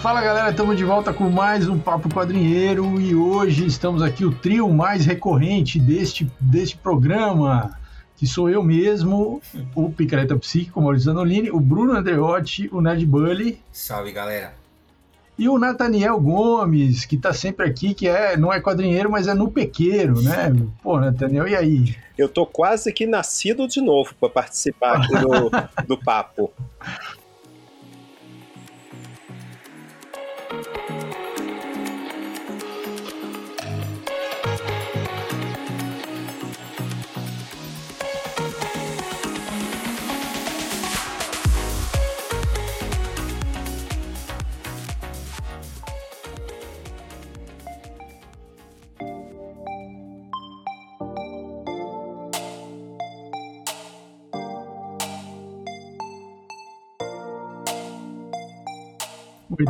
Fala galera, estamos de volta com mais um Papo Quadrinheiro e hoje estamos aqui o trio mais recorrente deste, deste programa, que sou eu mesmo, o Picareta Psíquico, Maurício Zanolini, o Bruno Andreotti, o Nerd Bully. Salve galera! E o Nathaniel Gomes, que está sempre aqui, que é, não é quadrinheiro, mas é no pequeiro, né? Pô, Nathaniel, e aí? Eu tô quase que nascido de novo para participar aqui do, do papo.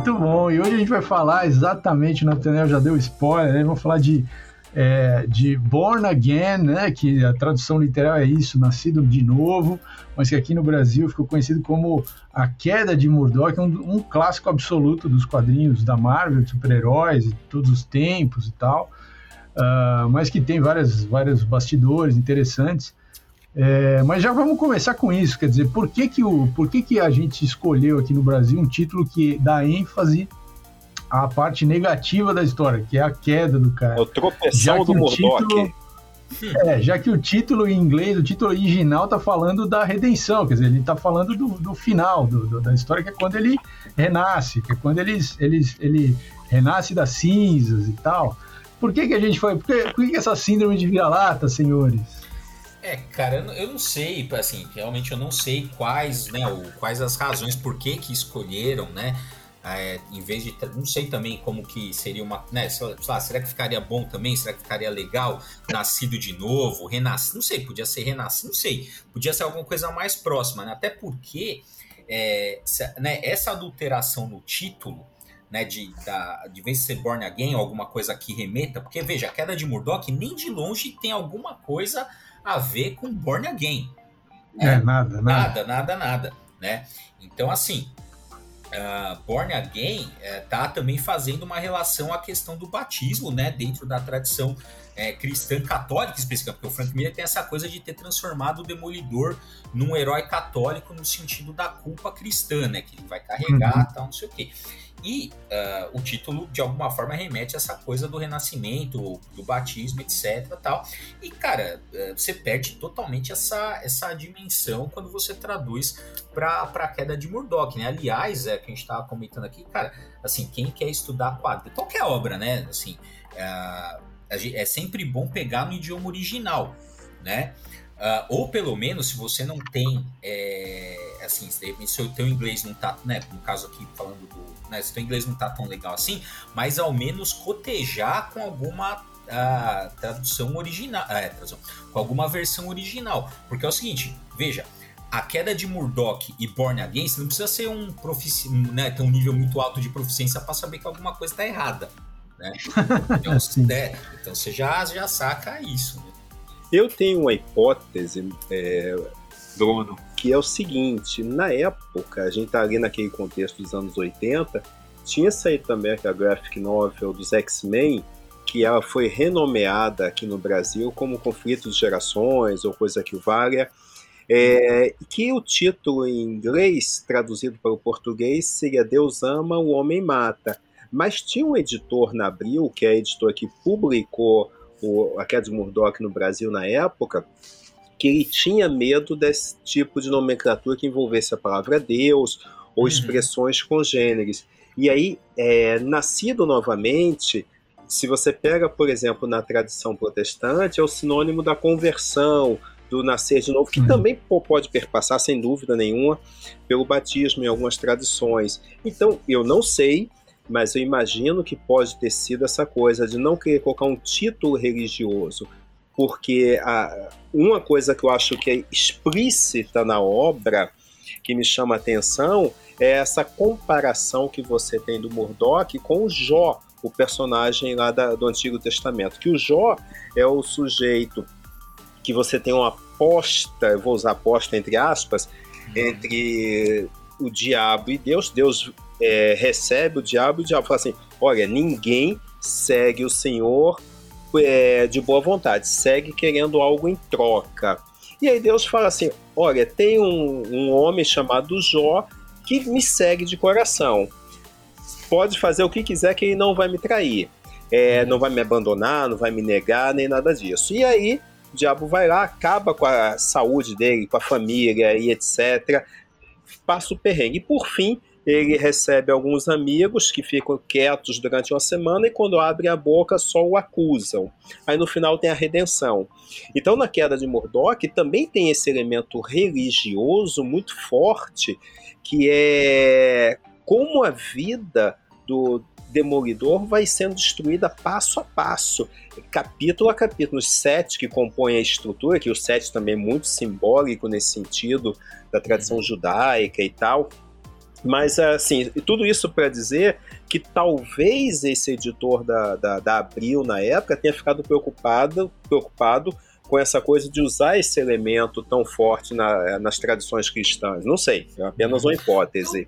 Muito bom. E hoje a gente vai falar exatamente, Nathaniel já deu spoiler, né? Vamos falar de, é, de Born Again, né? Que a tradução literal é isso, nascido de novo, mas que aqui no Brasil ficou conhecido como A Queda de Murdoch, um, um clássico absoluto dos quadrinhos da Marvel, de super-heróis, de todos os tempos e tal. Uh, mas que tem várias, vários bastidores interessantes. É, mas já vamos começar com isso, quer dizer, por que que, o, por que que a gente escolheu aqui no Brasil um título que dá ênfase à parte negativa da história, que é a queda do cara? É o tropeção do Murdoch. Título, é, já que o título em inglês, o título original tá falando da redenção, quer dizer, ele tá falando do, do final do, do, da história, que é quando ele renasce, que é quando ele, ele, ele renasce das cinzas e tal. Por que que a gente foi, por que, por que essa síndrome de vira-lata, senhores? É, cara, eu não sei, assim, realmente eu não sei quais, né, quais as razões por que que escolheram, né, é, em vez de, não sei também como que seria uma, né, sei lá, será que ficaria bom também, será que ficaria legal, nascido de novo, renascido, não sei, podia ser renascido, não sei, podia ser alguma coisa mais próxima, né, até porque, é, né, essa adulteração no título, né, de, da, de vez ser Born Again, alguma coisa que remeta, porque veja, a queda de Murdoch nem de longe tem alguma coisa a ver com Born Again. É, é nada, nada. Nada, nada, nada. Né? Então, assim, uh, Born Again uh, tá também fazendo uma relação à questão do batismo, né? Dentro da tradição é, cristã católica específica, porque o Frank Miller tem essa coisa de ter transformado o Demolidor num herói católico no sentido da culpa cristã, né? Que ele vai carregar, uhum. tal, não sei o quê. E uh, o título, de alguma forma, remete a essa coisa do renascimento, do batismo, etc. Tal. E, cara, uh, você perde totalmente essa, essa dimensão quando você traduz para a queda de Murdoch, né? Aliás, é que a gente estava comentando aqui, cara, assim, quem quer estudar quadro, qualquer obra, né? Assim, uh, é sempre bom pegar no idioma original, né? Uh, ou pelo menos, se você não tem, é, assim, se o teu inglês não tá, né, no caso aqui falando do, né, se o teu inglês não tá tão legal assim, mas ao menos cotejar com alguma uh, tradução original, é, tradução, com alguma versão original, porque é o seguinte, veja, a queda de Murdoch e Born Again, você não precisa ser um profici né, ter um nível muito alto de proficiência para saber que alguma coisa está errada, né? Então, é, então você já, já saca isso, né? Eu tenho uma hipótese, é, Bruno, que é o seguinte: na época, a gente tá ali naquele contexto dos anos 80, tinha saído também a graphic novel dos X-Men, que ela foi renomeada aqui no Brasil como Conflito de Gerações ou coisa que valha. É, que o título em inglês, traduzido para o português, seria Deus ama, o homem mata. Mas tinha um editor na Abril, que é a editora que publicou o, a Queda de Murdoch no Brasil na época, que ele tinha medo desse tipo de nomenclatura que envolvesse a palavra Deus ou uhum. expressões congêneres. E aí, é, nascido novamente, se você pega, por exemplo, na tradição protestante, é o sinônimo da conversão, do nascer de novo, que uhum. também pode perpassar, sem dúvida nenhuma, pelo batismo em algumas tradições. Então, eu não sei mas eu imagino que pode ter sido essa coisa de não querer colocar um título religioso, porque a, uma coisa que eu acho que é explícita na obra, que me chama a atenção, é essa comparação que você tem do Murdoch com o Jó, o personagem lá da, do Antigo Testamento. Que o Jó é o sujeito que você tem uma aposta, vou usar aposta entre aspas, entre o diabo e Deus. Deus é, recebe o diabo, o diabo fala assim: olha, ninguém segue o Senhor é, de boa vontade, segue querendo algo em troca. E aí Deus fala assim: olha, tem um, um homem chamado Jó que me segue de coração. Pode fazer o que quiser que ele não vai me trair. É, não vai me abandonar, não vai me negar, nem nada disso. E aí, o diabo vai lá, acaba com a saúde dele, com a família e etc. Passa o perrengue. E por fim, ele recebe alguns amigos que ficam quietos durante uma semana e quando abrem a boca só o acusam. Aí no final tem a redenção. Então na queda de Murdoch também tem esse elemento religioso muito forte que é como a vida do Demolidor vai sendo destruída passo a passo, capítulo a capítulo. Os sete que compõem a estrutura, que o sete também é muito simbólico nesse sentido da tradição judaica e tal, mas, assim, tudo isso para dizer que talvez esse editor da, da, da, Abril, na época, tenha ficado preocupado, preocupado com essa coisa de usar esse elemento tão forte na, nas tradições cristãs. Não sei, é apenas uma hipótese.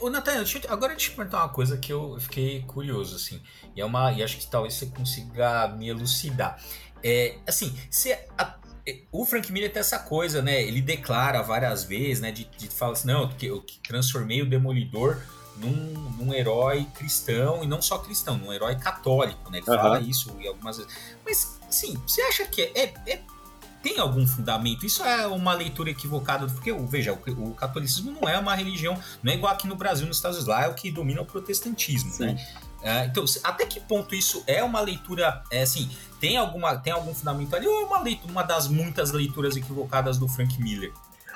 Ô, Natan, agora deixa eu te perguntar uma coisa que eu fiquei curioso, assim, e, é uma, e acho que talvez você consiga me elucidar. É, assim, se a, o Frank Miller tem essa coisa, né? Ele declara várias vezes, né? De, de falar assim, não, que eu transformei o Demolidor num, num, herói cristão, e não só cristão, num herói católico, né? Ele uhum. fala isso e algumas vezes. Mas, assim, você acha que é, é, tem algum fundamento? Isso é uma leitura equivocada, porque, veja, o, o, catolicismo não é uma religião, não é igual aqui no Brasil, nos Estados Unidos, lá é o que domina o protestantismo, né? Sim. né? Uh, então, até que ponto isso é uma leitura, é, assim, tem, alguma, tem algum fundamento ali ou é uma, leitura, uma das muitas leituras equivocadas do Frank Miller?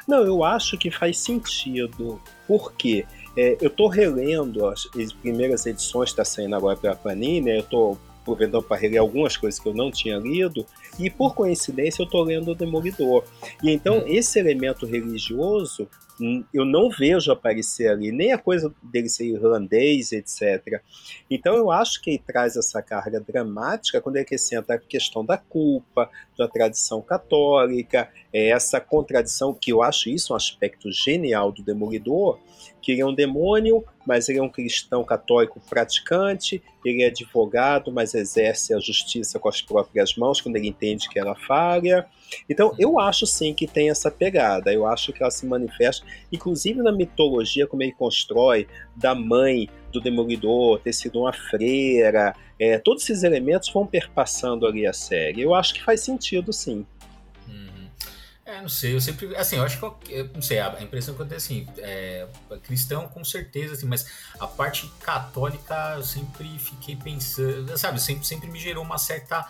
Não, eu acho que faz sentido. Por quê? É, eu estou relendo as, as, primeiras edições, está saindo agora pela Panini, eu estou aproveitando para reler algumas coisas que eu não tinha lido, e por coincidência eu estou lendo o Demolidor. E então hum. esse elemento religioso eu não vejo aparecer ali nem a coisa dele ser irlandês, etc. Então eu acho que ele traz essa carga dramática quando ele acrescenta a questão da culpa, da tradição católica, é essa contradição que eu acho isso um aspecto genial do Demolidor, que ele é um demônio, mas ele é um cristão católico praticante, ele é advogado, mas exerce a justiça com as próprias mãos quando ele entende que ela falha. Então, eu acho sim que tem essa pegada, eu acho que ela se manifesta, inclusive na mitologia, como ele constrói, da mãe do Demolidor ter sido uma freira, é, todos esses elementos vão perpassando ali a série. Eu acho que faz sentido sim. É, não sei, eu sempre, assim, eu acho que, eu, não sei, a impressão que eu tenho, assim, é, cristão com certeza, assim, mas a parte católica eu sempre fiquei pensando, sabe, sempre, sempre me gerou uma certa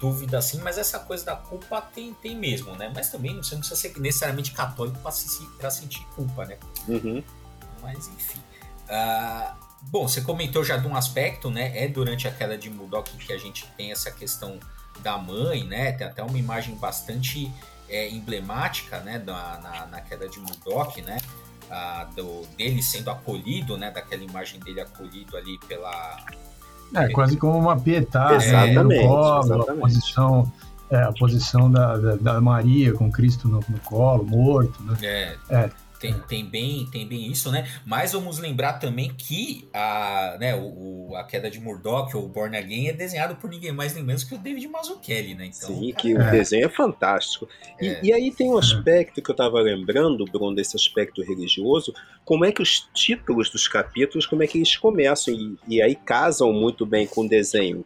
dúvida, assim, mas essa coisa da culpa tem, tem mesmo, né, mas também você não precisa ser necessariamente católico para se, sentir culpa, né, uhum. mas enfim. Uh, bom, você comentou já de um aspecto, né, é durante a queda de Murdoch que a gente tem essa questão da mãe, né, tem até uma imagem bastante é, emblemática né, na, na, na, queda de Murdoch, né? A, do, dele sendo acolhido, né? Daquela imagem dele acolhido ali pela. É, quase como uma pietade, exatamente, né, colo, exatamente. a posição, é, a posição da, da, da, Maria com Cristo no, no colo, morto, né? É. é. Tem, tem, bem, tem bem isso, né? Mas vamos lembrar também que a, né, o, a queda de Murdoch, ou Born Again, é desenhado por ninguém mais nem menos que o David Mazzucchelli, né? Então, Sim, que é. o desenho é fantástico. E, é. e, aí tem um aspecto que eu estava lembrando, Bruno, desse aspecto religioso, como é que os títulos dos capítulos, como é que eles começam, e, e aí casam muito bem com o desenho.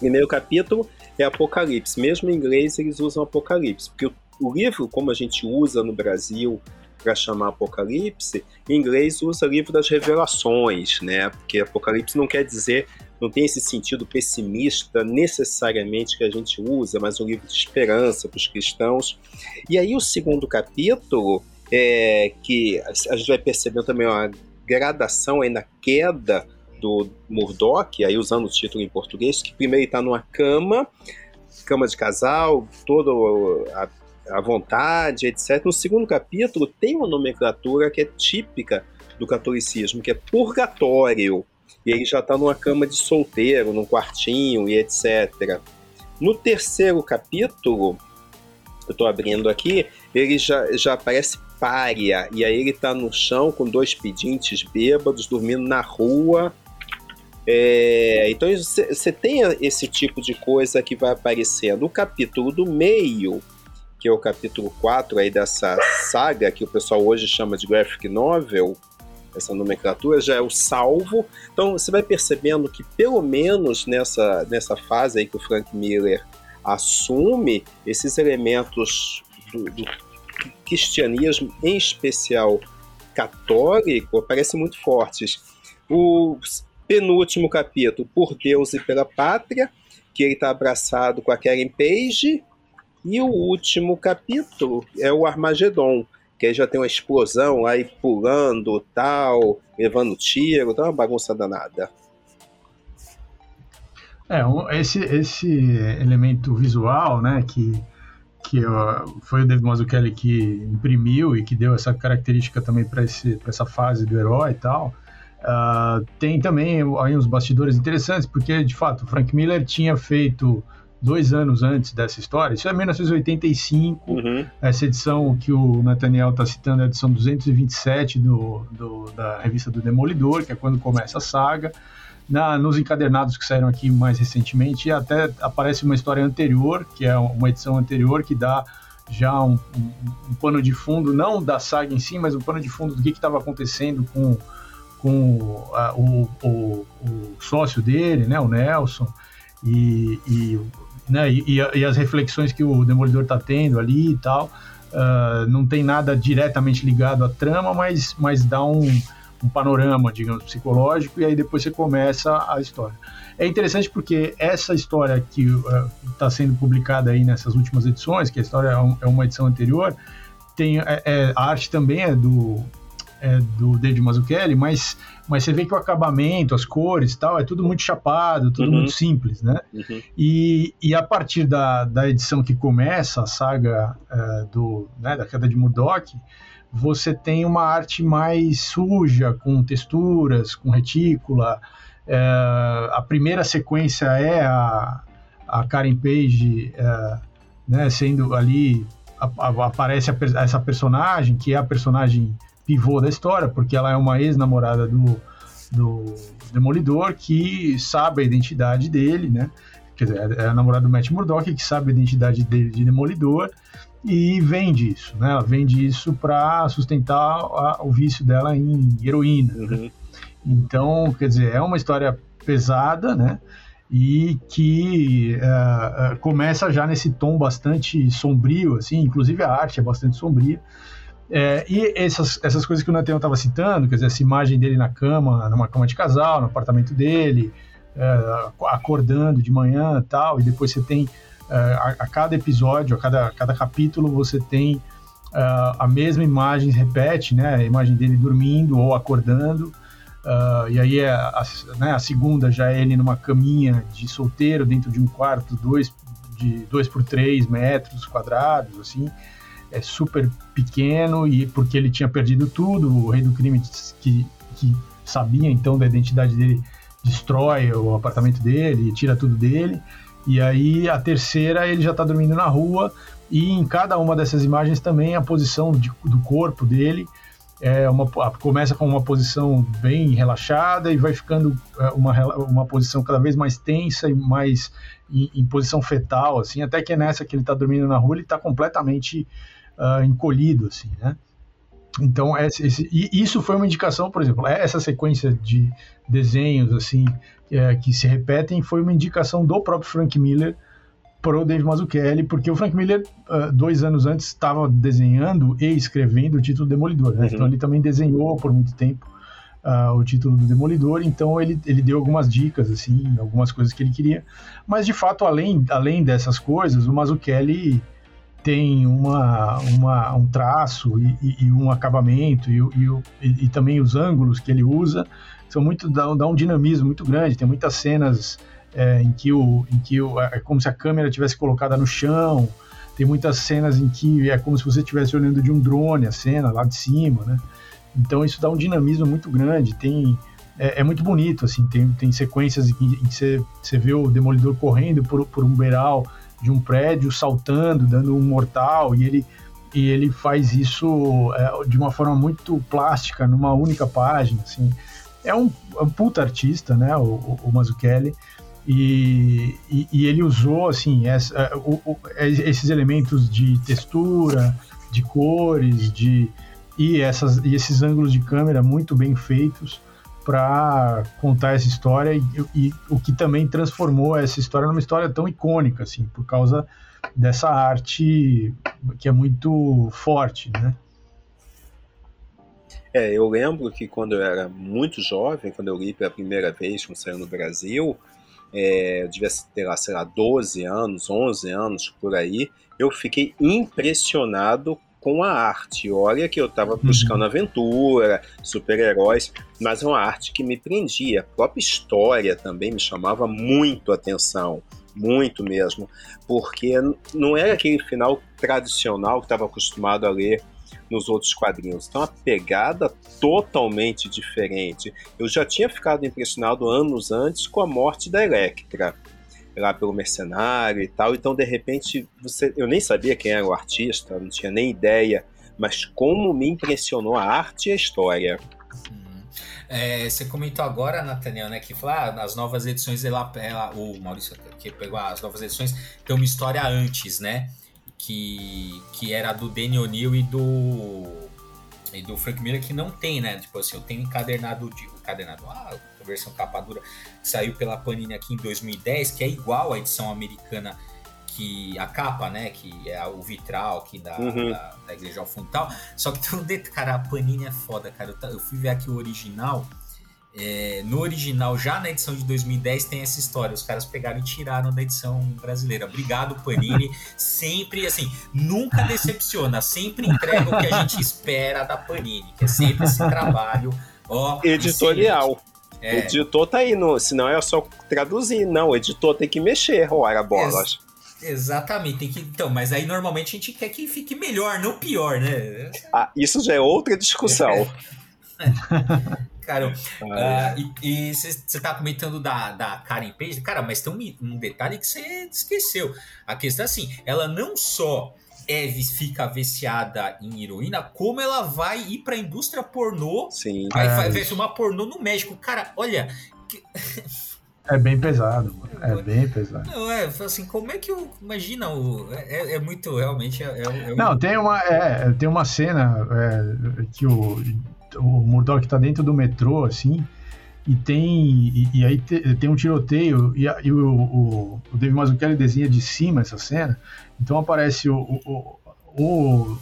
Primeiro capítulo é Apocalipse. Mesmo em inglês eles usam Apocalipse, porque o, o livro, como a gente usa no Brasil, para chamar Apocalipse, em inglês usa livro das revelações, né? Porque Apocalipse não quer dizer, não tem esse sentido pessimista necessariamente que a gente usa, mas um livro de esperança para os cristãos. E aí o segundo capítulo, é, que a gente vai percebendo também uma gradação aí na queda do Murdoch, aí usando o título em português, que primeiro está numa cama, cama de casal, toda a à vontade, etc. No segundo capítulo tem uma nomenclatura que é típica do catolicismo, que é purgatório. E ele já está numa cama de solteiro, num quartinho e etc. No terceiro capítulo, eu estou abrindo aqui, ele já, já aparece párea. E aí ele tá no chão com dois pedintes bêbados, dormindo na rua. É, então você tem esse tipo de coisa que vai aparecendo. O capítulo do meio, que é o capítulo 4 aí dessa saga, que o pessoal hoje chama de graphic novel, essa nomenclatura já é o salvo. Então você vai percebendo que pelo menos nessa, nessa fase aí que o Frank Miller assume esses elementos do, do cristianismo, em especial católico, aparecem muito fortes. O penúltimo capítulo, Por Deus e pela Pátria, que ele está abraçado com a Karen Page, e o último capítulo é o Armagedon, que aí já tem uma explosão aí pulando, tal, levando tiro, tá uma bagunça danada. É, esse, esse elemento visual, né, que, que foi o David Mazzucchelli que imprimiu e que deu essa característica também para essa fase do herói e tal, uh, tem também aí uns bastidores interessantes, porque, de fato, o Frank Miller tinha feito dois anos antes dessa história, isso é 1985, uhum. essa edição que o Nathaniel está citando é a edição 227 do, do, da revista do Demolidor, que é quando começa a saga. Na, nos encadernados que saíram aqui mais recentemente, até aparece uma história anterior, que é uma edição anterior, que dá já um, um, um pano de fundo, não da saga em si, mas um pano de fundo do que estava acontecendo com, com a, o, o, o, sócio dele, né, o Nelson, e, e né? E, e, as reflexões que o Demolidor está tendo ali e tal. Uh, não tem nada diretamente ligado à trama, mas, mas dá um, um panorama, digamos, psicológico, e aí depois você começa a história. É interessante porque essa história que está uh, sendo publicada aí nessas últimas edições, que a história é, um, é uma edição anterior, tem, é, é, a arte também é do, é do David Mazzucchelli, mas mas você vê que o acabamento, as cores tal, é tudo muito chapado, tudo uhum. muito simples, né? Uhum. E, e a partir da, da edição que começa a saga é, do, né, da queda de Murdoch, você tem uma arte mais suja, com texturas, com retícula. É, a primeira sequência é a, a Karen Page é, né, sendo ali a, a, aparece essa personagem que é a personagem pivô da história, porque ela é uma ex-namorada do, do Demolidor que sabe a identidade dele, né? Quer dizer, é a namorada do Matt Murdock que sabe a identidade dele de Demolidor e vende isso, né? Ela vende isso para sustentar a, o vício dela em heroína. Né? Uhum. Né? Então, quer dizer, é uma história pesada, né? E que uh, começa já nesse tom bastante sombrio, assim, inclusive a arte é bastante sombria. É, e essas, essas coisas que o Nathaniel estava citando, quer dizer, essa imagem dele na cama, numa cama de casal, no apartamento dele, é, acordando de manhã tal, e depois você tem, é, a, a, cada episódio, a cada, a cada capítulo, você tem é, a mesma imagem, repete, né, a imagem dele dormindo ou acordando, Uh, e aí é a, né, a, segunda já é ele numa caminha de solteiro dentro de um quarto dois, de 2 por 3 metros quadrados, assim é super pequeno e porque ele tinha perdido tudo, o rei do crime que, que sabia então da identidade dele destrói o apartamento dele, tira tudo dele. E aí a terceira ele já está dormindo na rua e em cada uma dessas imagens também a posição de, do corpo dele é uma, começa com uma posição bem relaxada e vai ficando é, uma, uma posição cada vez mais tensa e mais em, em posição fetal, assim, até que nessa que ele está dormindo na rua ele está completamente uh, encolhido, assim, né? Então, esse, isso foi uma indicação, por exemplo, essa sequência de desenhos, assim, é, que se repetem, foi uma indicação do próprio Frank Miller para o Dave Mazzucchelli, porque o Frank Miller, uh, dois anos antes, estava desenhando e escrevendo o título Demolidor, né? Uhum. Então, ele também desenhou por muito tempo uh, o título do Demolidor, então ele, ele deu algumas dicas, assim, algumas coisas que ele queria. Mas, de fato, além, além dessas coisas, o Mazzucchelli tem uma, uma, um traço e, e, e um acabamento e, e, também os ângulos que ele usa são muito dá, dá um dinamismo muito grande. Tem muitas cenas é, em que o em que o, é como se a câmera tivesse colocada no chão. Tem muitas cenas em que é como se você estivesse olhando de um drone a cena lá de cima, né? Então isso dá um dinamismo muito grande. Tem é, é muito bonito assim. Tem, tem sequências em que, que você, você vê o demolidor correndo por, por um beiral de um prédio saltando, dando um mortal, e ele e ele faz isso é, de uma forma muito plástica, numa única página, assim. É um, é um puta artista, né, o, o, o Mazzucchelli, e, e, e, ele usou, assim, essa, é, o, é, esses elementos de textura, de cores, de e, essas, e esses ângulos de câmera muito bem feitos para contar essa história e, e, o que também transformou essa história numa história tão icônica, assim, por causa dessa arte que é muito forte, né? É, eu lembro que quando eu era muito jovem, quando eu li pela primeira vez, quando saiu no Brasil, é, eu devia ter lá, sei lá, 12 anos, 11 anos, por aí, eu fiquei impressionado com a arte. Olha que eu estava uhum. buscando aventura, super-heróis, mas é uma arte que me prendia. A própria história também me chamava muito atenção, muito mesmo, porque não era aquele final tradicional que estava acostumado a ler nos outros quadrinhos. Então, a pegada totalmente diferente. Eu já tinha ficado impressionado anos antes com a morte da Electra lá pelo mercenário e tal. Então, de repente, você, eu nem sabia quem era o artista, não tinha nem ideia, mas como me impressionou a arte e a história. É, você comentou agora, Nathaniel, né, que falou, ah, as novas edições, ela, ela, o Maurício que pegou as novas edições, tem uma história antes, né, que, que era do Danny O'Neill e do e do Frank Miller que não tem, né, tipo assim, eu tenho encadernado, de, encadernado, ah, versão capa dura, que saiu pela Panini aqui em 2010, que é igual à edição americana que a capa, né, que é o vitral aqui da, uhum. da, da, Igreja Funtal. Só que tem um detalhe, cara, a Panini é foda, cara. Eu, eu fui ver aqui o original. É, no original, já na edição de 2010, tem essa história. Os caras pegaram e tiraram da edição brasileira. Obrigado, Panini. sempre, assim, nunca decepciona. Sempre entrega o que a gente espera da Panini, que é sempre esse trabalho. Ó, Editorial. Excelente. É. O editor tá aí, no, senão é só traduzir. Não, o editor tem que mexer, ora bolas. Ex exatamente, tem que. Então, mas aí normalmente a gente quer que fique melhor, não pior, né? Ah, isso já é outra discussão. Cara, uh, e você tá comentando da, da Karen Page, cara, mas tem um, um detalhe que você esqueceu. A questão é assim, ela não só Eve fica viciada em heroína, como ela vai ir pra indústria pornô. Sim. Vai, vai, vai filmar pornô no México. Cara, olha. Que... É bem pesado, mano. É bem pesado. Não, é, assim, como é que eu. Imagina, o, é, é muito, realmente. É, é, Não, tem uma, é, tem uma cena é, que o, o Murdoch tá dentro do metrô, assim, e tem. E, e aí te, tem um tiroteio, e, e o, o, o David Mazzucchelli desenha de cima essa cena, então aparece o, o, o,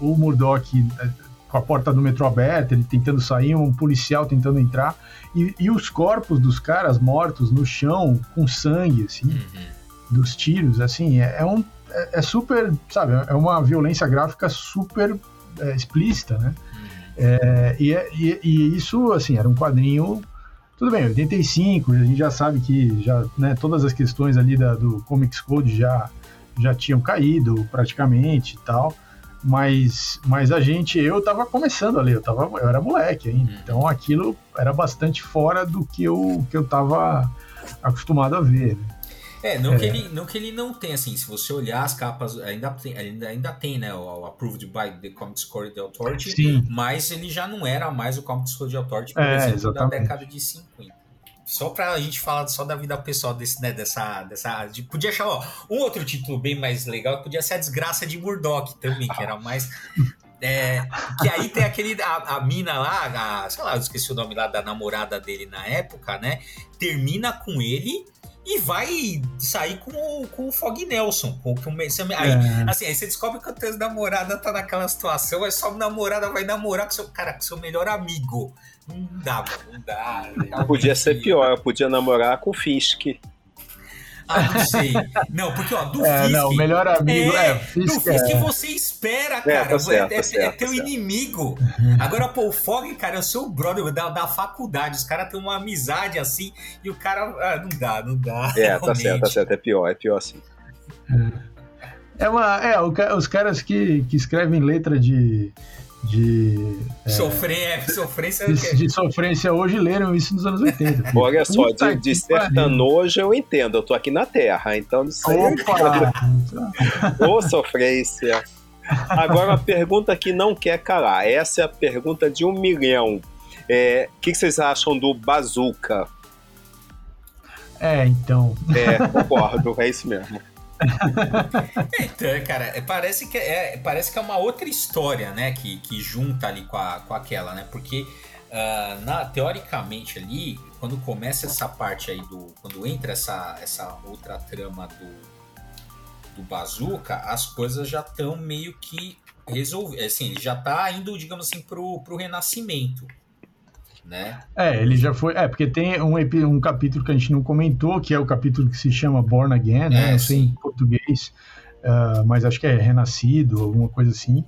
o Murdoch é, com a porta do metrô aberta, ele tentando sair, um policial tentando entrar, e, e os corpos dos caras mortos no chão, com sangue, assim, uhum. dos tiros, assim, é, é um. É, é, super, sabe, é uma violência gráfica super é, explícita, né? Uhum. É, e, e, e, isso, assim, era um quadrinho. Tudo bem, 85, a gente já sabe que já, né, todas as questões ali da, do Comics Code já já tinham caído praticamente e tal. Mas, mas a gente, eu tava começando ali, eu, tava, eu era moleque ainda. Uhum. Então aquilo era bastante fora do que eu, que eu tava acostumado a ver. Né? É, não, é. Que ele, não que ele não tenha, assim, se você olhar as capas, ainda tem, ainda, ainda tem né, o, o Approved by the Comics Code Authority, Sim. mas ele já não era mais o Comics Code Authority, por é, exemplo, exatamente. da década de 50 só pra gente falar só da vida pessoal desse, né, dessa, dessa, de, podia achar, ó, um outro título bem mais legal, podia ser a desgraça de Murdoch também, que era mais é, que aí tem aquele, a, a mina lá, a, sei lá, eu esqueci o nome lá da namorada dele na época, né, termina com ele e vai sair com o, com o Fog Nelson. Com, com, aí, é. assim, aí você descobre que a tua namorada tá naquela situação, aí sua namorada vai namorar com seu, cara, com seu melhor amigo. Não dá, mano, não dá. Podia ser pior, podia namorar com o Fisk. Ah, não sei. Não, porque, ó, do é, Fisk. Não, o melhor amigo é. é Fisk, do Fisk é... você espera, é, cara. Tá certo, é, tá certo, é, teu certo. inimigo. Agora, pô, o Fog, cara, é o seu brother da, da faculdade. Os caras têm uma amizade assim e o cara. Ah, não dá, não dá. É, realmente. tá certo, tá certo. É pior, é pior assim. É, uma, é os caras que, que escrevem letra de de. É, Sofrer, sofrência. De, de, sofrência hoje leram isso nos anos 80. Olha só, de, de sertanojo eu entendo, eu tô aqui na Terra, então não sei. Opa! Ô, sofrência. Agora, uma pergunta que não quer calar. Essa é a pergunta de um milhão. O é, que, que vocês acham do Bazooka? É, então. É, concordo, é isso mesmo. Então, cara, é, parece que é, parece que é uma outra história, né? Que, que junta ali com, a, com aquela, né? Porque uh, na, teoricamente ali, quando começa essa parte aí do. Quando entra essa, essa outra trama do, do Bazooka, as coisas já estão meio que resolvidas. Assim, já tá indo, digamos assim, pro, pro renascimento né? É, ele já foi. É, porque tem um, um capítulo que a gente não comentou, que é o capítulo que se chama Born Again, né? É, não sei em português, uh, mas acho que é Renascido, alguma coisa assim.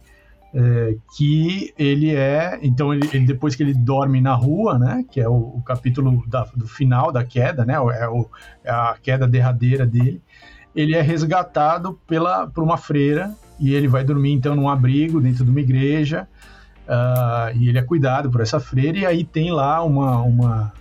É, que ele é. Então, ele, ele, depois que ele dorme na rua, né? Que é o, o capítulo da, do final da queda, né? É, o, é a queda derradeira dele. Ele é resgatado pela, por uma freira e ele vai dormir então num abrigo dentro de uma igreja Uh, e ele é cuidado por essa freira, e aí tem lá uma, uma,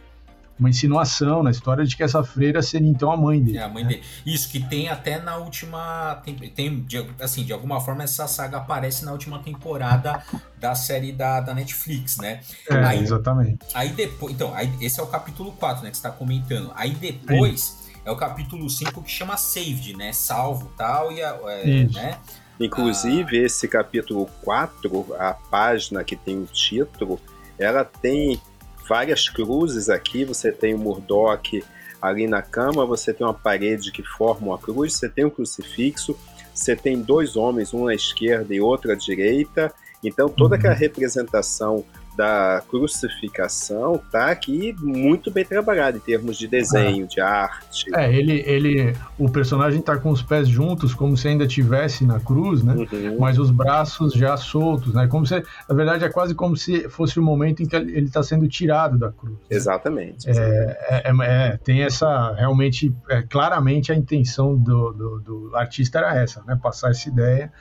uma insinuação na história de que essa freira seria então a mãe dele. É a mãe né? dele. Isso, que tem até na última. Tem, tem, assim, de alguma forma essa saga aparece na última temporada da série da, da Netflix, né? É, aí, exatamente. Aí depois. Então, aí, esse é o capítulo 4, né? Que você tá comentando. Aí depois. É o capítulo 5 que chama Saved, né? Salvo tal, e a, é, né? Inclusive, ah. esse capítulo 4, a página que tem o título, ela tem várias cruzes aqui. Você tem o Murdoch ali na cama, você tem uma parede que forma uma cruz, você tem um crucifixo, você tem dois homens, um à esquerda e outro à direita. Então, toda aquela uhum. representação da crucificação tá aqui muito bem trabalhado em termos de desenho, é. de arte. É, ele, ele, o personagem tá com os pés juntos, como se ainda tivesse na cruz, né? Uhum. Mas os braços já soltos, né? Como se, na verdade, é quase como se fosse o momento em que ele está sendo tirado da cruz. Né? Exatamente. É, é, é, é, tem essa, realmente, é, claramente a intenção do, do, do artista era essa, né? Passar essa ideia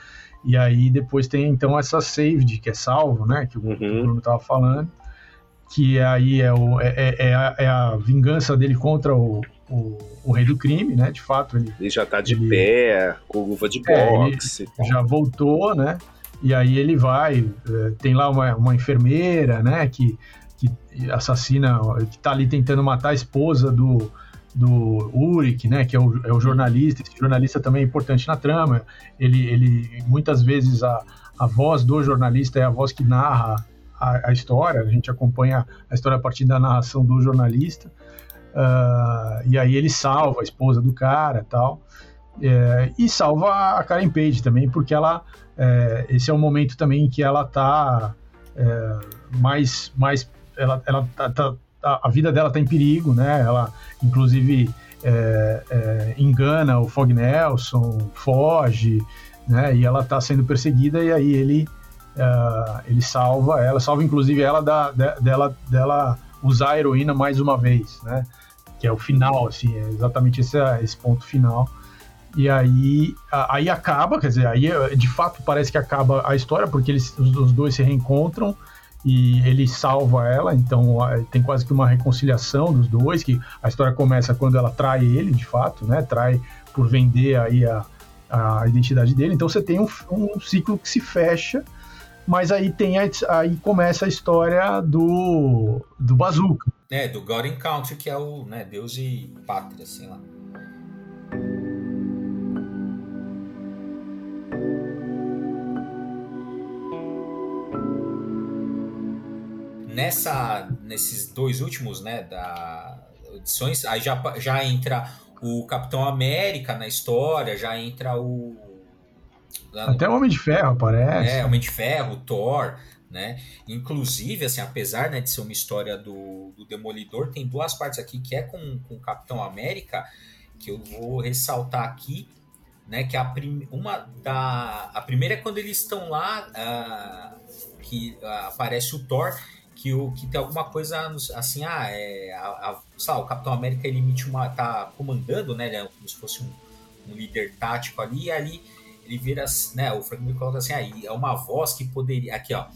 e aí depois tem então essa saved, que é salvo, né? Que o, uhum. Bruno estava falando. Que aí é, o, é, é, é, a, é, a, vingança dele contra o, o, o, rei do crime, né? De fato, ele. Ele já está de ele, pé, com luva de é, boxe. já voltou, né? E aí ele vai, é, tem lá uma, uma enfermeira, né? Que, que assassina, que tá ali tentando matar a esposa do, do Uric, né, que é o, é o, jornalista, esse jornalista também é importante na trama, ele, ele muitas vezes a, a voz do jornalista é a voz que narra a, a história, a gente acompanha a história a partir da narração do jornalista, uh, e aí ele salva a esposa do cara tal, é, e salva a Karen Page também, porque ela, é, esse é o momento também que ela tá é, mais, mais ela, ela tá, tá a, a vida dela está em perigo, né? Ela, inclusive, é, é, engana o Fog Nelson, foge, né? E ela está sendo perseguida e aí ele uh, ele salva ela, salva inclusive ela da, de, dela dela usar a heroína mais uma vez, né? Que é o final, assim, é exatamente esse, esse ponto final. E aí, aí acaba, quer dizer, aí de fato parece que acaba a história, porque eles, os, os dois se reencontram e ele salva ela, então tem quase que uma reconciliação dos dois, que a história começa quando ela trai ele, de fato, né? Trai por vender aí a, a identidade dele. Então você tem um, um ciclo que se fecha, mas aí tem a, aí começa a história do do Bazooka. É, do God Encounter, que é o né, Deus e Pátria, sei lá. Nessa, nesses dois últimos, né, da edições, aí já, já entra o Capitão América na história, já entra o até o Homem de Ferro aparece. É, Homem de Ferro, Thor, né? Inclusive, assim, apesar né, de ser uma história do, do Demolidor, tem duas partes aqui que é com, com o Capitão América, que eu vou ressaltar aqui, né? Que a prim, uma da. A primeira é quando eles estão lá, uh, que uh, aparece o Thor que, o, que tem alguma coisa assim, ah, é, a, a, o Capitão América ele emite uma. tá comandando, né? Ele é como se fosse um, um líder tático ali, e ali ele vira, né? O Frank Miller coloca assim, aí ah, é uma voz que poderia. Aqui, ó.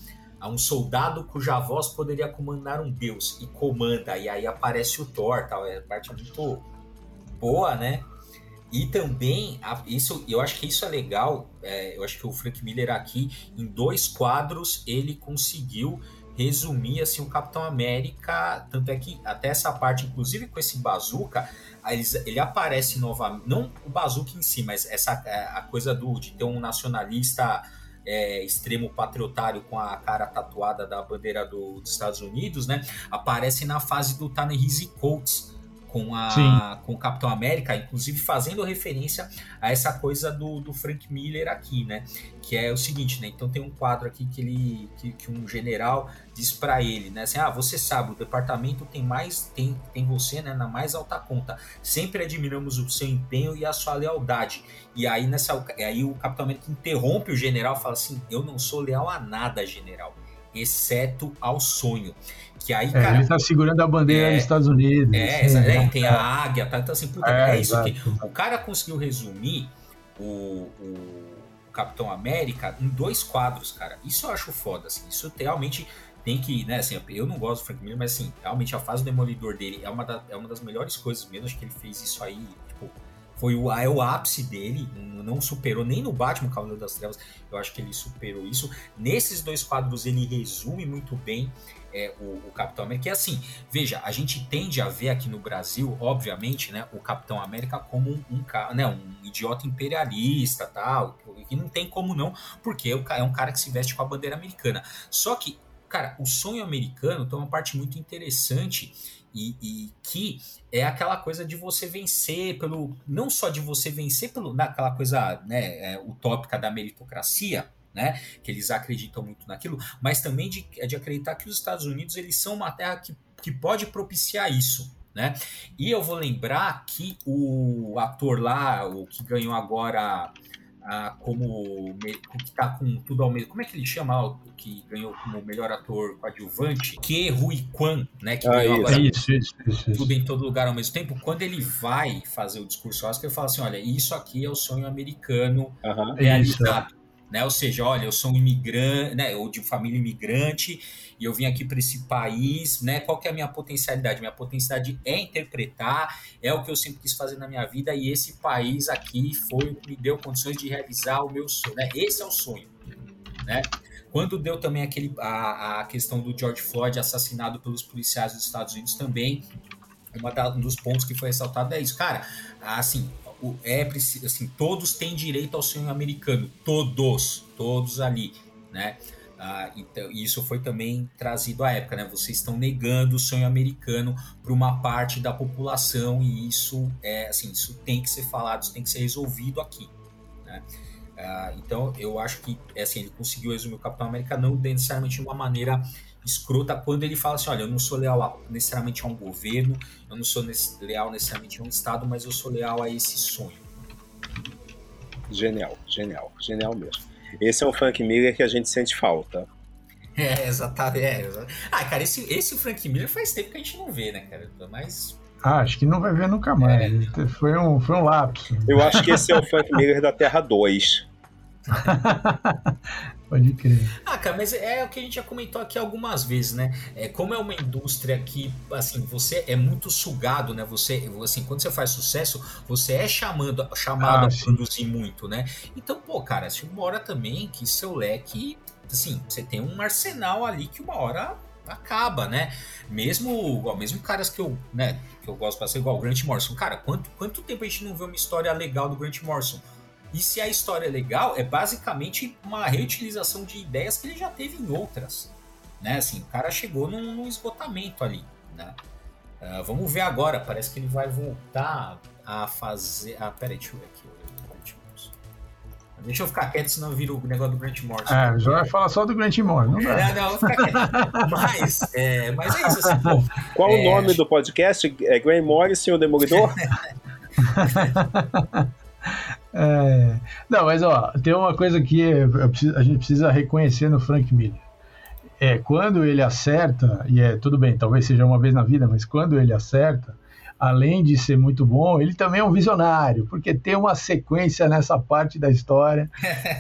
Há um soldado cuja voz poderia comandar um deus e comanda, e aí aparece o Thor, tal. É parte muito boa, né? E também, isso, eu acho que isso é legal. É, eu acho que o Frank Miller aqui, em dois quadros, ele conseguiu resumir assim o Capitão América. Tanto é que até essa parte, inclusive com esse bazooka, ele aparece novamente. Não o bazooka em si, mas essa é, a coisa do de ter um nacionalista é, extremo patriotário com a cara tatuada da bandeira do, dos Estados Unidos, né? Aparece na fase do Ta-Nehisi Coates com, a, com o Capitão América, inclusive fazendo referência a essa coisa do, do Frank Miller aqui, né? Que é o seguinte, né? Então tem um quadro aqui que ele que, que um general diz para ele, né? Assim, ah, você sabe, o departamento tem mais tem, tem você, né, na mais alta conta. Sempre admiramos o seu empenho e a sua lealdade. E aí nessa aí o Capitão América interrompe o general, fala assim: "Eu não sou leal a nada, general, exceto ao sonho". Que aí, é, cara, ele tá segurando a bandeira é, dos Estados Unidos. É, assim, é, tem a águia, tá? Então, assim, puta, é, é isso que o cara conseguiu resumir o, o, Capitão América em dois quadros, cara. Isso eu acho foda, assim. Isso realmente tem que, né, assim, eu não gosto do Frank Miller, mas assim, realmente a fase do Demolidor dele é uma, da, é uma das melhores coisas mesmo. Acho que ele fez isso aí, foi o, é o ápice dele, não superou nem no Batman Cavaleiro das Trevas, eu acho que ele superou isso. Nesses dois quadros ele resume muito bem é, o, o, Capitão América. E assim, veja, a gente tende a ver aqui no Brasil, obviamente, né, o Capitão América como um, um, né, um idiota imperialista, tal, que não tem como não, porque é um cara que se veste com a bandeira americana. Só que, cara, o sonho americano tem uma parte muito interessante e, e, que é aquela coisa de você vencer pelo não só de você vencer pelo naquela coisa né, é, utópica da meritocracia né? Que eles acreditam muito naquilo, mas também de, de acreditar que os Estados Unidos eles são uma terra que, que pode propiciar isso. Né? E eu vou lembrar que o ator lá, o que ganhou agora ah, como que tá com tudo ao mesmo. Como é que ele chama o que ganhou como melhor ator coadjuvante? Que Rui Kwan, né? Que ah, ganhou isso, agora isso, isso, isso, tudo em todo lugar ao mesmo tempo. Quando ele vai fazer o discurso Oscar, ele fala assim: olha, isso aqui é o sonho americano uhum, realizado né? Ou seja, olha, eu sou um imigrante, né? Ou de família imigrante e eu vim aqui para esse país, né? Qual que é a minha potencialidade? Minha potencialidade é interpretar, é o que eu sempre quis fazer na minha vida e esse país aqui foi o que me deu condições de realizar o meu sonho, né? Esse é o sonho, né? Quando deu também aquele a, a questão do George Floyd assassinado pelos policiais dos Estados Unidos também, uma da, um dos pontos que foi ressaltado é isso, cara. Assim, é assim, todos têm direito ao sonho americano, todos, todos ali, né? Ah, então, isso foi também trazido à época, né? Vocês estão negando o sonho americano para uma parte da população e isso é assim, isso tem que ser falado, isso tem que ser resolvido aqui, né? Ah, então, eu acho que é assim, ele conseguiu resumir o Capitão América não necessariamente de uma maneira escrota quando ele fala assim: olha, eu não sou leal a, necessariamente a um governo, eu não sou leal necessariamente a um Estado, mas eu sou leal a esse sonho. Genial, genial, genial mesmo. Esse é o Frank Miller que a gente sente falta. É, exatamente. É, ah, cara, esse, esse Frank Miller faz tempo que a gente não vê, né, cara? Mas. Ah, acho que não vai ver nunca mais. É. Foi, um, foi um lapso. Eu acho que esse é o Frank Miller da Terra 2. Pode crer. Ah, cara, mas é o que a gente já comentou aqui algumas vezes, né? É, como é uma indústria que, assim, você é muito sugado, né? Você, assim, quando você faz sucesso, você é chamando, chamado ah, a produzir muito, né? Então, pô, cara, chega uma hora também que seu leque, assim, você tem um arsenal ali que uma hora acaba, né? Mesmo, igual, mesmo caras que eu, né, que eu gosto ser igual o Grant Morrison. Cara, quanto, quanto tempo a gente não vê uma história legal do Grant Morrison? E se a história é legal, é basicamente uma reutilização de ideias que ele já teve em outras. Né? Assim, o cara chegou num, num esgotamento ali. Né? Uh, vamos ver agora, parece que ele vai voltar a fazer. Ah, peraí, deixa eu ver aqui. Deixa eu ficar quieto, senão vira o negócio do Grant Morrison. É, já vai falar só do Grant Morrison. Não, dá. não, não, vou ficar quieto. mas, é, mas é isso, assim, pô, Qual é... o nome do podcast? É Grant Morrison, o Demolidor? É... Não, mas ó, tem uma coisa que a gente precisa reconhecer no Frank Miller. É, quando ele acerta, e é tudo bem, talvez seja uma vez na vida, mas quando ele acerta, além de ser muito bom, ele também é um visionário, porque tem uma sequência nessa parte da história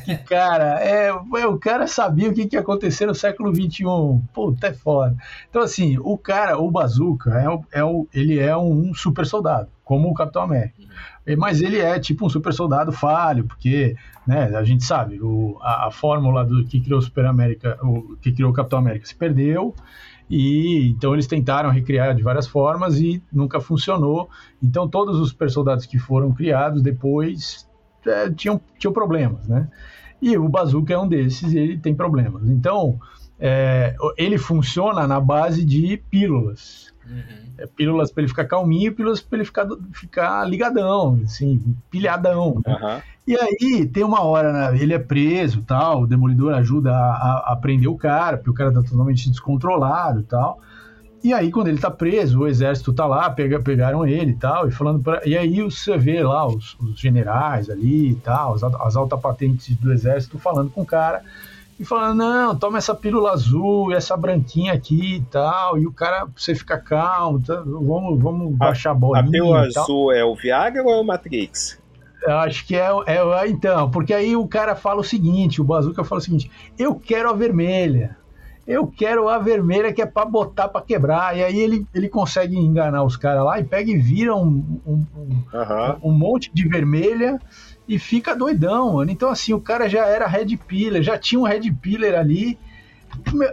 que, cara, é, é o cara sabia o que, que ia acontecer no século XXI. Puta, é foda. Então, assim, o cara, o Bazooka, é, é, ele é um super soldado como o Capitão América. Mas ele é tipo um super soldado falho, porque né, a gente sabe, o, a, a fórmula do que criou o Super América, o que criou o Capitão América se perdeu, e então eles tentaram recriar de várias formas e nunca funcionou. Então todos os soldados que foram criados depois é, tinham, tinham problemas, né? E o Bazooka é um desses e ele tem problemas. Então, é, ele funciona na base de pílulas. Uhum. É, pílulas para ele ficar calminho e pílulas para ele ficar, ficar ligadão, assim, pilhadão. Né? Uhum. E aí tem uma hora, né, ele é preso tal, o Demolidor ajuda a, a, a, prender o cara, porque o cara tá totalmente descontrolado e tal. E aí, quando ele tá preso, o exército tá lá, pega, pegaram ele e tal, e falando pra, E aí você vê lá os, os generais ali e tal, as, as altas patentes do exército falando com o cara e falando, não, toma essa pílula azul essa branquinha aqui e tal, e o cara, você fica calmo, tá, vamos, vamos baixar a bolinha. A pílula azul é o Viagra ou é o Matrix? Acho que é, é, então, porque aí o cara fala o seguinte, o Bazuca fala o seguinte, eu quero a vermelha, eu quero a vermelha que é para botar para quebrar, e aí ele, ele consegue enganar os caras lá e pega e vira um, um, um, uhum. um monte de vermelha, e fica doidão, mano. Então, assim, o cara já era Red Pillar, já tinha um Red Pillar ali.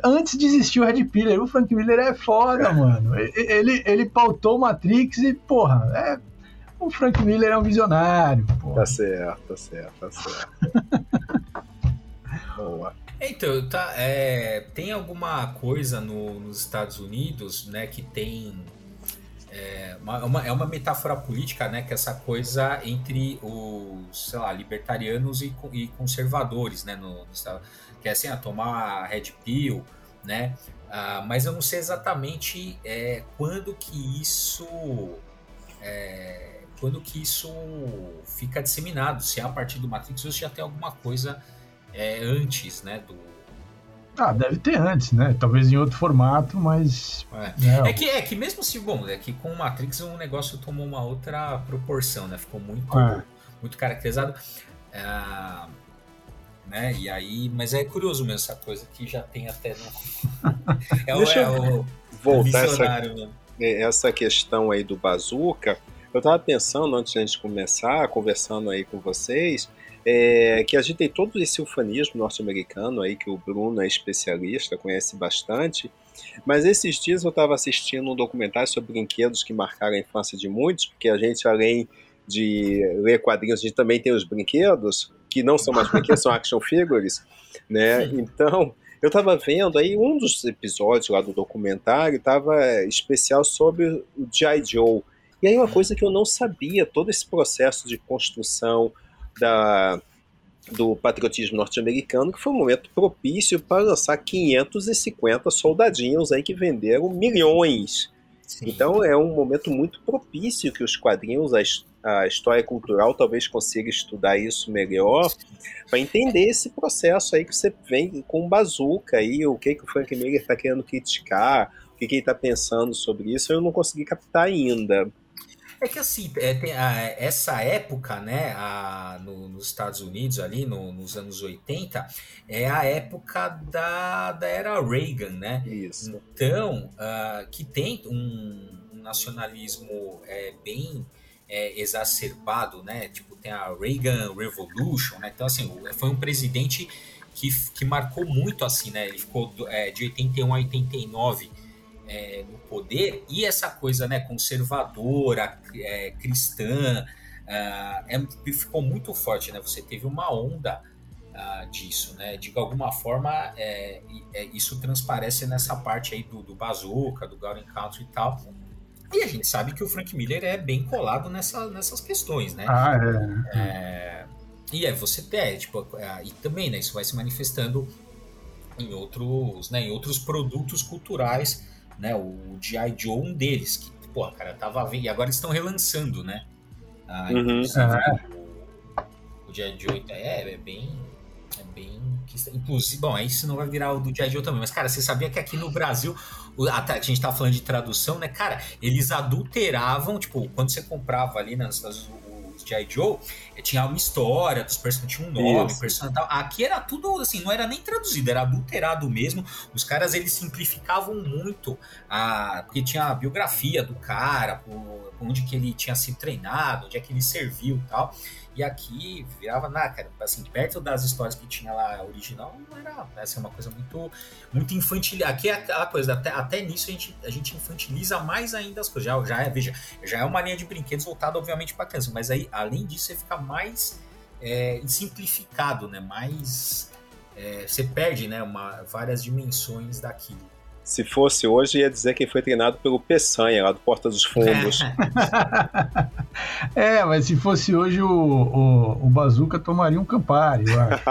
Antes de existir o Red Pillar, o Frank Miller é foda, mano. Ele, ele pautou Matrix e, porra, é, o Frank Miller é um visionário. Porra. Tá certo, tá certo, tá certo. Boa. Então, tá, é, tem alguma coisa no, nos Estados Unidos, né, que tem é uma, uma, é uma metáfora política, né? Que é essa coisa entre os, sei lá, libertarianos e, e conservadores, né? No, no, que é assim, a tomar red pill, né? Ah, mas eu não sei exatamente é, quando que isso é, quando que isso fica disseminado, se é a partir do Matrix ou se já tem alguma coisa é, antes, né? Do, ah, deve ter antes, né? Talvez em outro formato, mas. É, né, é que, é que mesmo se, bom, é que com o Matrix o negócio tomou uma outra proporção, né? Ficou muito, é. muito caracterizado. É, né? E aí, mas é curioso mesmo essa coisa que já tem até no. É, Deixa é, o, voltar essa, né? essa questão aí do Bazooka. Eu tava pensando antes de a gente começar, conversando aí com vocês, é, que a gente tem todo esse ufanismo norte-americano aí, que o Bruno é especialista, conhece bastante, mas esses dias eu estava assistindo um documentário sobre brinquedos que marcaram a infância de muitos, porque a gente, além de ler quadrinhos, a gente também tem os brinquedos, que não são mais brinquedos, são action figures, né? Então, eu estava vendo aí um dos episódios lá do documentário, estava especial sobre o G.I. Joe. E aí uma coisa que eu não sabia, todo esse processo de construção, da, do patriotismo norte-americano, que foi um momento propício para lançar 550 soldadinhos aí que venderam milhões. Sim. Então é um momento muito propício que os quadrinhos, a, a história cultural talvez consiga estudar isso melhor para entender esse processo aí que você vem com bazuca aí, o que, que o Frank Miller está querendo criticar, o que, que ele está pensando sobre isso, eu não consegui captar ainda. É que assim, é, tem a, essa época, né, a, no, nos Estados Unidos, ali no, nos anos 80, é a época da, da era Reagan, né? Isso. Então, uh, que tem um, um nacionalismo é, bem é, exacerbado, né? Tipo, tem a Reagan Revolution, né? Então, assim, foi um presidente que, que marcou muito, assim, né? Ele ficou é, de 81 a 89 é, no poder e essa coisa né, conservadora, é, cristã, uh, ficou muito forte. Né? Você teve uma onda uh, disso. Né? De alguma forma, é, é, isso transparece nessa parte aí do, do Bazooka, do Garen Country e tal. E a gente sabe que o Frank Miller é bem colado nessa, nessas questões, né? Ah, é. é e é, você tem, tipo, é, e também, né, isso vai se manifestando em outros, né, em outros produtos culturais né? O G.I. Joe, um deles, que, porra, cara, tava vendo. E agora estão relançando, né? Ah, uhum. O, o G.I. Joe é, é bem. É bem. Inclusive, bom, aí isso não vai virar o do G.I. Joe também, mas, cara, você sabia que aqui no Brasil, a, gente tava falando de tradução, né, cara? Eles adulteravam, tipo, quando você comprava ali nas, nas G.I. Joe, eh, tinha uma história, dos personagens tinha um nome, personagem tal. Aqui era tudo assim, não era nem traduzido, era adulterado mesmo. Os caras eles simplificavam muito, a, porque tinha a biografia do cara, por, onde que ele tinha sido treinado, onde é que ele serviu e tal. E aqui virava na cara, assim, perto das histórias que tinha lá original, não era essa é uma coisa muito muito infantil. Aqui é aquela coisa, até, até nisso a gente, a gente infantiliza mais ainda as coisas. Já, já é, veja, já é uma linha de brinquedos voltada obviamente para criança, mas aí além disso você fica mais é, simplificado, né? Mais é, você perde, né, uma, várias dimensões daquilo. Se fosse hoje, ia dizer que foi treinado pelo Peçanha, lá do Porta dos Fundos. é, mas se fosse hoje, o, o, o Bazooka tomaria um Campari, eu acho.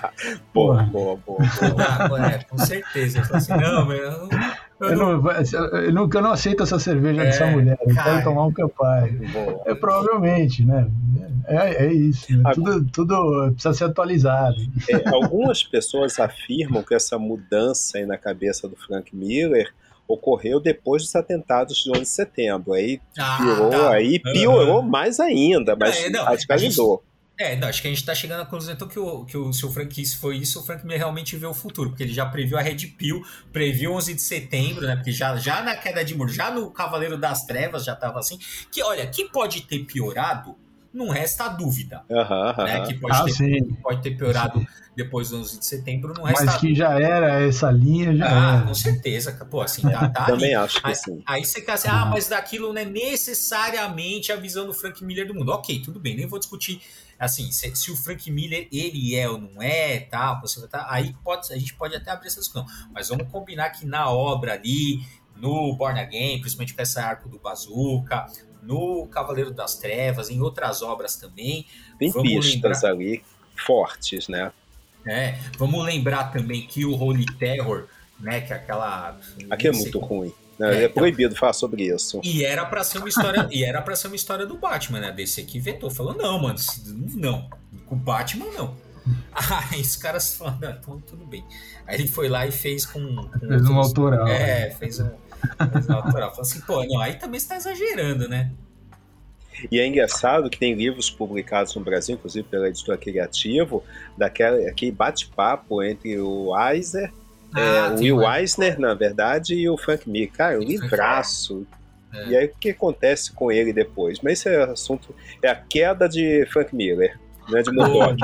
boa, boa, boa, boa. Ah, é, com certeza. Assim, não, meu, eu não, eu não, eu não aceito essa cerveja é, dessa mulher. Eu quero tomar um Campari. É, provavelmente, né? É, é isso. Né? Tudo, tudo precisa ser atualizado. É, algumas pessoas afirmam que essa mudança aí na cabeça do Frank Miller ocorreu depois dos atentados de 11 de setembro. Aí ah, piorou, tá. aí piorou uhum. mais ainda, mas é, não, radicalizou. É, não, acho que a gente tá chegando à conclusão então que, o, que o, se o Frank se foi isso, o Frank Miller realmente vê o futuro, porque ele já previu a Red Pill, previu 11 de setembro, né? Porque já, já na queda de muro, já no Cavaleiro das Trevas já tava assim. Que olha, que pode ter piorado, não resta dúvida. Uhum, né? Que pode, ah, ter, pode ter piorado sim. depois do 11 de setembro, não resta Mas que já era essa linha, já ah, era. com certeza. Pô, assim, tá, tá Também acho que aí, sim. Aí você quer assim, ah, mas daquilo não é necessariamente a visão do Frank Miller do mundo. Ok, tudo bem, nem vou discutir assim, se, se, o Frank Miller ele é ou não é, tá, você tá, aí pode, a gente pode até abrir essa discussão, mas vamos combinar que na obra ali, no Born Again, principalmente com essa arco do Bazooka, no Cavaleiro das Trevas, em outras obras também. Tem pistas lembrar... ali fortes, né? É, vamos lembrar também que o Holy Terror, né, que é aquela... Aqui é muito ruim. Não, é, é proibido falar sobre isso. E era para ser uma história, e era para ser uma história do Batman, né? DC que vetou, falou não, mano, não, com o Batman não. Aí os caras falaram, não, então tudo bem. Aí ele foi lá e fez com. com fez um autoral. É, fez um, um autoral. Falou assim, pô, não, aí também você tá exagerando, né? E é engraçado que tem livros publicados no Brasil, inclusive pela editora Criativo, daquele bate-papo entre o Eisner é, ah, o Will Eisner, na verdade, e o Frank Mir. Cara, um livraço. É. E aí o que acontece com ele depois? Mas esse é assunto. É a queda de Frank Miller. Não é de Murdoch.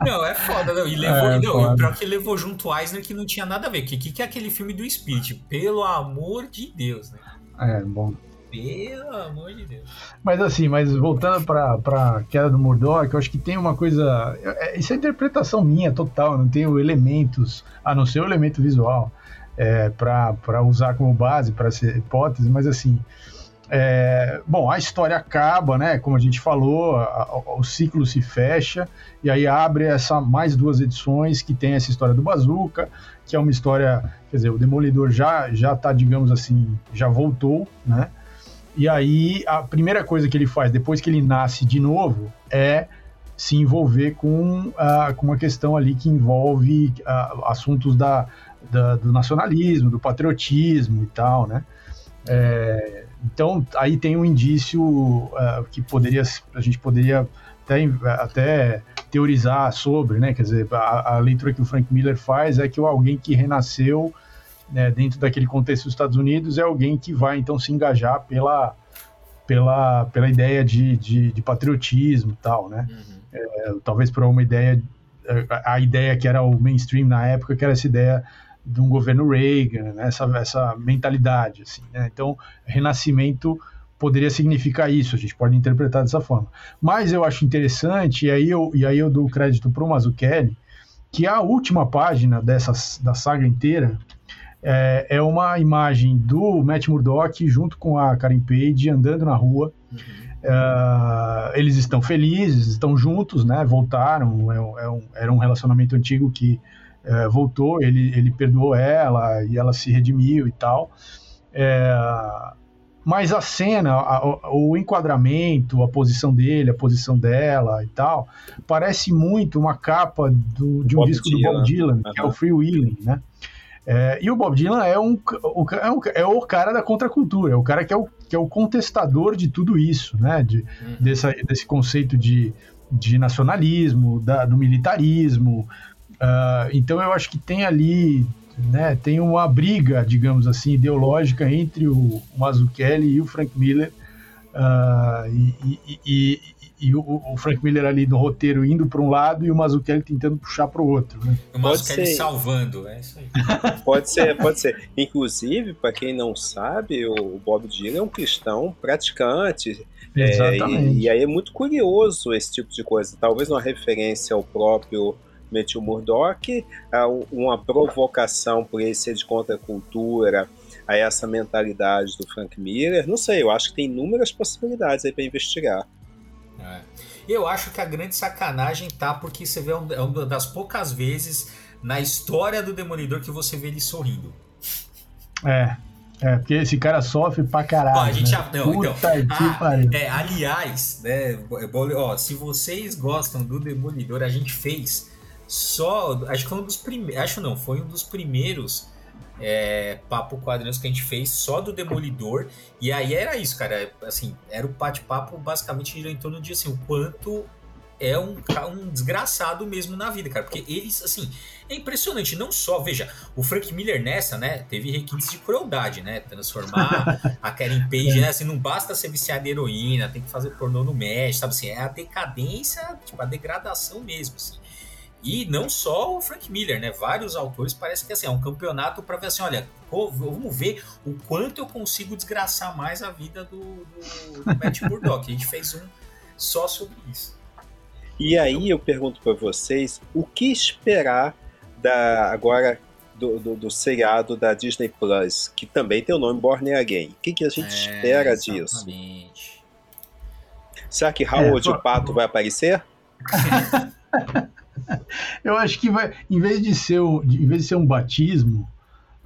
não, é foda, não. E levou, é, não, pior que levou junto o Eisner que não tinha nada a ver. O que, que, que é aquele filme do Spirit? Pelo amor de Deus, né? É, bom. Pelo amor de Deus. Mas assim, mas voltando para a queda do Murdoch, eu acho que tem uma coisa. É, isso é interpretação minha total, não tenho elementos, a não ser o elemento visual, é, para usar como base, para ser hipótese, mas assim. É, bom, a história acaba, né? Como a gente falou, a, a, o ciclo se fecha e aí abre essa mais duas edições que tem essa história do Bazooka, que é uma história, quer dizer, o Demolidor já já tá, digamos assim, já voltou, né? E aí, a primeira coisa que ele faz depois que ele nasce de novo é se envolver com, uh, com uma questão ali que envolve uh, assuntos da, da, do nacionalismo, do patriotismo e tal, né? É, então, aí tem um indício uh, que poderia, a gente poderia até, até teorizar sobre, né? Quer dizer, a, a leitura que o Frank Miller faz é que alguém que renasceu né, dentro daquele contexto dos Estados Unidos, é alguém que vai então se engajar pela, pela, pela ideia de, de, de patriotismo e tal, né? Uhum. É, talvez por uma ideia, a, a ideia que era o mainstream na época, que era essa ideia de um governo Reagan, né? essa, essa mentalidade, assim, né? Então, renascimento poderia significar isso, a gente pode interpretar dessa forma. Mas eu acho interessante, e aí eu, e aí eu dou crédito para o Mazzucchelli, que a última página dessa, da saga inteira é, é uma imagem do Matt Murdock junto com a Karen Page andando na rua. Uhum. Uh, eles estão felizes, estão juntos, né? Voltaram. É, é um, era um relacionamento antigo que uh, voltou. Ele, ele perdoou ela e ela se redimiu e tal. É, mas a cena, a, o enquadramento, a posição dele, a posição dela e tal, parece muito uma capa do, de um Bob disco Dylan. do Bob Dylan, uhum. que é o Free Willing, né? É, e o Bob Dylan é, um, o, é, um, é o cara da contracultura, é o cara que é o, que é o contestador de tudo isso, né? De, uhum. dessa, desse conceito de, de nacionalismo, da, do militarismo. Uh, então eu acho que tem ali, né, tem uma briga, digamos assim, ideológica entre o Mazzucchelli e o Frank Miller. Uh, e, e, e, e o, o, Frank Miller ali no roteiro indo para um lado e o Mazzucchelli tentando puxar para o outro. Né? O Mazzucchelli salvando, é isso aí. Pode ser, pode ser. Inclusive, para quem não sabe, o Bob Dylan é um cristão praticante. Exatamente. É, e, e, aí é muito curioso esse tipo de coisa. Talvez uma referência ao próprio Matthew Murdock, uma provocação por ele ser de contracultura, a essa mentalidade do Frank Miller. Não sei, eu acho que tem inúmeras possibilidades aí para investigar. É. Eu acho que a grande sacanagem tá porque você vê é uma das poucas vezes na história do Demolidor que você vê ele sorrindo. É. É, porque esse cara sofre pra caralho. Ó, a gente né? já. Não, então, a, é, aliás, né, ó, se vocês gostam do Demolidor, a gente fez só. Acho que foi um dos primeiros. Acho não, foi um dos primeiros é, papo quadrinhos que a gente fez só do Demolidor. E aí era isso, cara. Assim, era o bate-papo basicamente em torno de assim, o quanto é um, um desgraçado mesmo na vida, cara. Porque eles, assim, é impressionante. Não só, veja, o Frank Miller nessa, né, teve requintes de crueldade, né? Transformar a Karen Page, né? Assim, não basta ser viciada em heroína, tem que fazer pornô no México, sabe assim? É a decadência, tipo, a degradação mesmo, assim. E não só o Frank Miller, né? Vários autores parece que assim, é um campeonato para ver assim, olha, vamos ver o quanto eu consigo desgraçar mais a vida do, do, do Matt Murdock. A gente fez um só sobre isso. E aí eu pergunto para vocês, o que esperar da agora do, do, do, seriado da Disney Plus, que também tem o nome Born Again? O que, que a gente é, espera exatamente. disso? Será que Howard é, Pato vai aparecer? Eu acho que vai, em vez de ser, em vez de ser um batismo,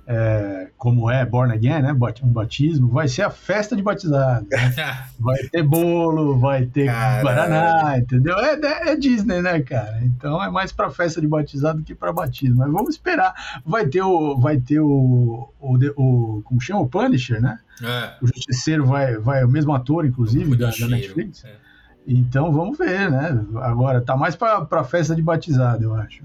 é, como é Born Again, né? Um batismo, vai ser a festa de batizado. Vai ter bolo, vai ter Caramba. Guaraná, entendeu? É, é, é, Disney, né, cara? Então é mais pra festa de batizado que pra batismo. Mas vamos esperar. Vai ter o. Vai ter o. o, o como chama? O Punisher, né? É. O Justiceiro vai, vai, o mesmo ator, inclusive, da, da, Netflix. É. Então vamos ver, né? Agora, tá mais pra, pra festa de batizado, eu acho.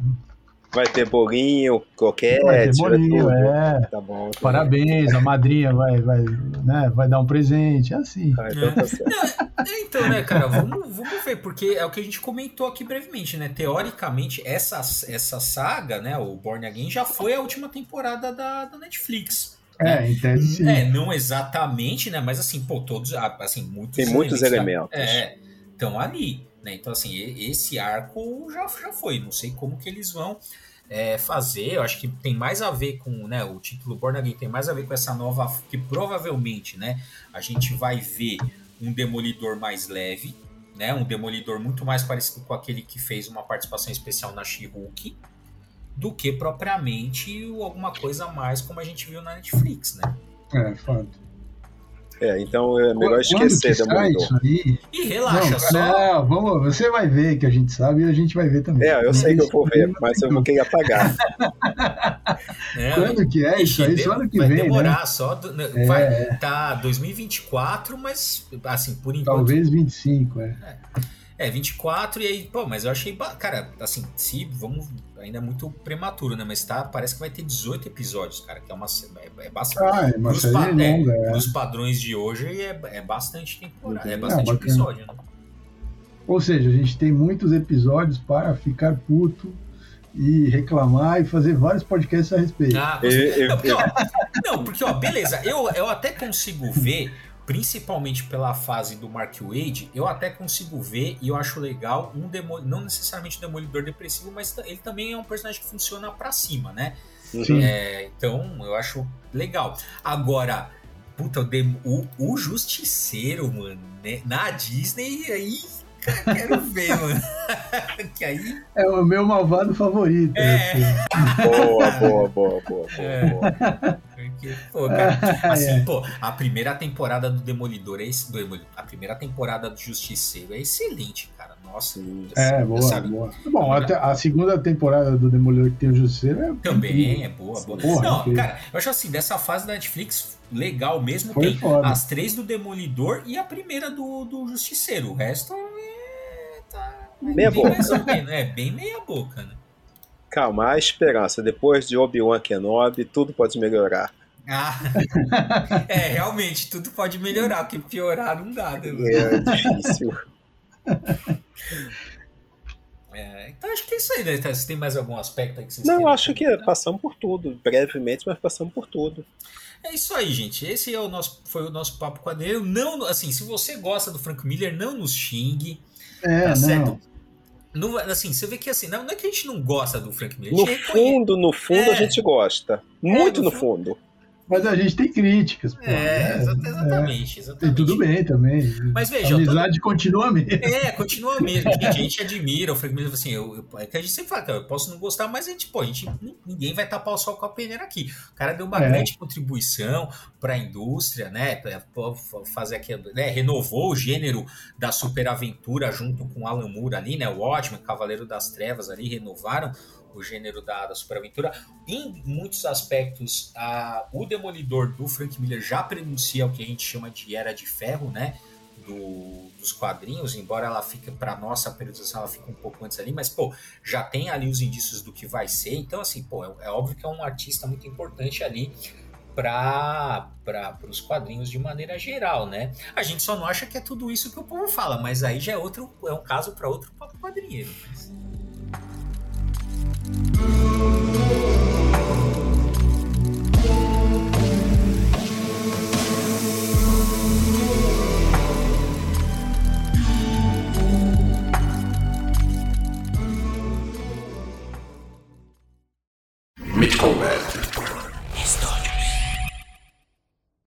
Vai ter bolinho, croquete. Vai ter bolinho, é. Tá bom. Tá Parabéns, a madrinha vai, vai, né, vai dar um presente, é assim. Ah, então, tá é. é, então, né, cara, vamos, vamos ver, porque é o que a gente comentou aqui brevemente, né? Teoricamente, essa, essa saga, né, o Born Again, já foi a última temporada da, da Netflix. É, né? entende. É, não exatamente, né? Mas assim, pô, todos, assim, muitos Tem muitos elementos. É, estão ali. Né? Então, assim, esse arco já, já foi. Não sei como que eles vão é, fazer. Eu acho que tem mais a ver com né, o título Born Again, tem mais a ver com essa nova. Que provavelmente né, a gente vai ver um demolidor mais leve. Né, um demolidor muito mais parecido com aquele que fez uma participação especial na She-Hulk do que propriamente alguma coisa mais como a gente viu na Netflix, né? É, fato. É, então é melhor Quando esquecer Demolidor. Isso aí? E relaxa não, só. Não, vamos, você vai ver que a gente sabe e a gente vai ver também. É, eu não sei que eu vou ver, mas eu vou querer apagar. É, Quando que é isso aí? Só ano que vai vem. Né? demorar, né? só. Do, é. Vai tá 2024, mas assim, por enquanto. Talvez 25, é. É, é 24 e aí, pô, mas eu achei. Cara, assim, se vamos ainda é muito prematuro, né? Mas tá, parece que vai ter 18 episódios, cara, que é uma é, é bastante. Ah, é uma série pa longa, é, Nos padrões de hoje é, é bastante temporada, é bastante episódio, né? Ou seja, a gente tem muitos episódios para ficar puto e reclamar e fazer vários podcasts a respeito. Ah, não, porque, ó, não, porque, ó, beleza, eu, eu até consigo ver principalmente pela fase do Mark Wade, eu até consigo ver e eu acho legal um não necessariamente um demolidor depressivo, mas ele também é um personagem que funciona para cima, né? É, então eu acho legal. Agora, puta, o, o Justiceiro, mano, né? na Disney aí Quero ver, mano. que aí... É o meu malvado favorito. É. Assim. Boa, boa, boa, boa, é. boa. Porque, pô, cara, assim, é. pô, a primeira temporada do Demolidor é esse, do, a primeira temporada do Justiceiro é excelente, cara. Nossa, é, boa, sabe? boa. Bom, até a segunda temporada do Demolidor que tem o Justiceiro é. Também é boa, boa. Porra, não, cara, eu acho assim, dessa fase da Netflix, legal mesmo, Foi tem foda. as três do Demolidor e a primeira do, do Justiceiro. O resto é. Tá, é meia boca. é bem meia boca, né? Calma, há esperança. Depois de Obi-Wan Kenobi, tudo pode melhorar. Ah, é, realmente, tudo pode melhorar, porque piorar não dá, né? É difícil. É, então acho que é isso aí, né? Você tem mais algum aspecto aí que vocês Não, acho que passamos por tudo, brevemente, mas passamos por tudo. É isso aí, gente. Esse é o nosso, foi o nosso papo quadrilheiro. Não, assim, se você gosta do Frank Miller, não nos xingue. É, tá não. certo? No, assim, você vê que assim, não, não, é que a gente não gosta do Frank Miller. No fundo, no fundo, é, a gente gosta. Muito é, no, no fundo. fundo. Mas a gente tem críticas. Pô, é, né? exatamente, é. exatamente. E tudo bem também. Mas veja. A amizade todo... continua mesmo. É, continua mesmo. Gente, a gente admira o Frank Miller. Assim, eu, eu, é que a gente sempre fala, cara, eu posso não gostar, mas a gente, pô, a gente, ninguém vai tapar o sol com a peneira aqui. O cara deu uma é. grande contribuição para a indústria, né? Pra fazer aquilo, né? Renovou o gênero da superaventura junto com Alan Moore ali, né? O Watchmen, Cavaleiro das Trevas ali, renovaram o gênero da, da superaventura. Em muitos aspectos, a, o Demolidor do Frank Miller já prenuncia o que a gente chama de Era de Ferro, né? Do, dos quadrinhos, embora ela fique para nossa periodização, ela fica um pouco antes ali, mas pô, já tem ali os indícios do que vai ser. Então, assim, pô, é, é óbvio que é um artista muito importante ali para os quadrinhos de maneira geral, né? A gente só não acha que é tudo isso que o povo fala, mas aí já é outro é um caso para outro quadrinheiro. Mas... Thank you.